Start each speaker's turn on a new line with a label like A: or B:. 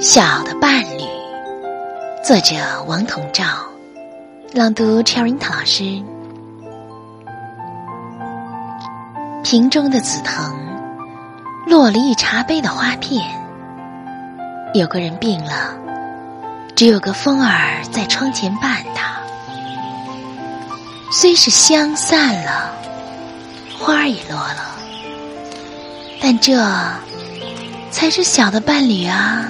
A: 小的伴侣，作者王同照，朗读 Cherita 老师。瓶中的紫藤落了一茶杯的花片，有个人病了，只有个风儿在窗前伴他。虽是香散了，花儿也落了，但这才是小的伴侣啊。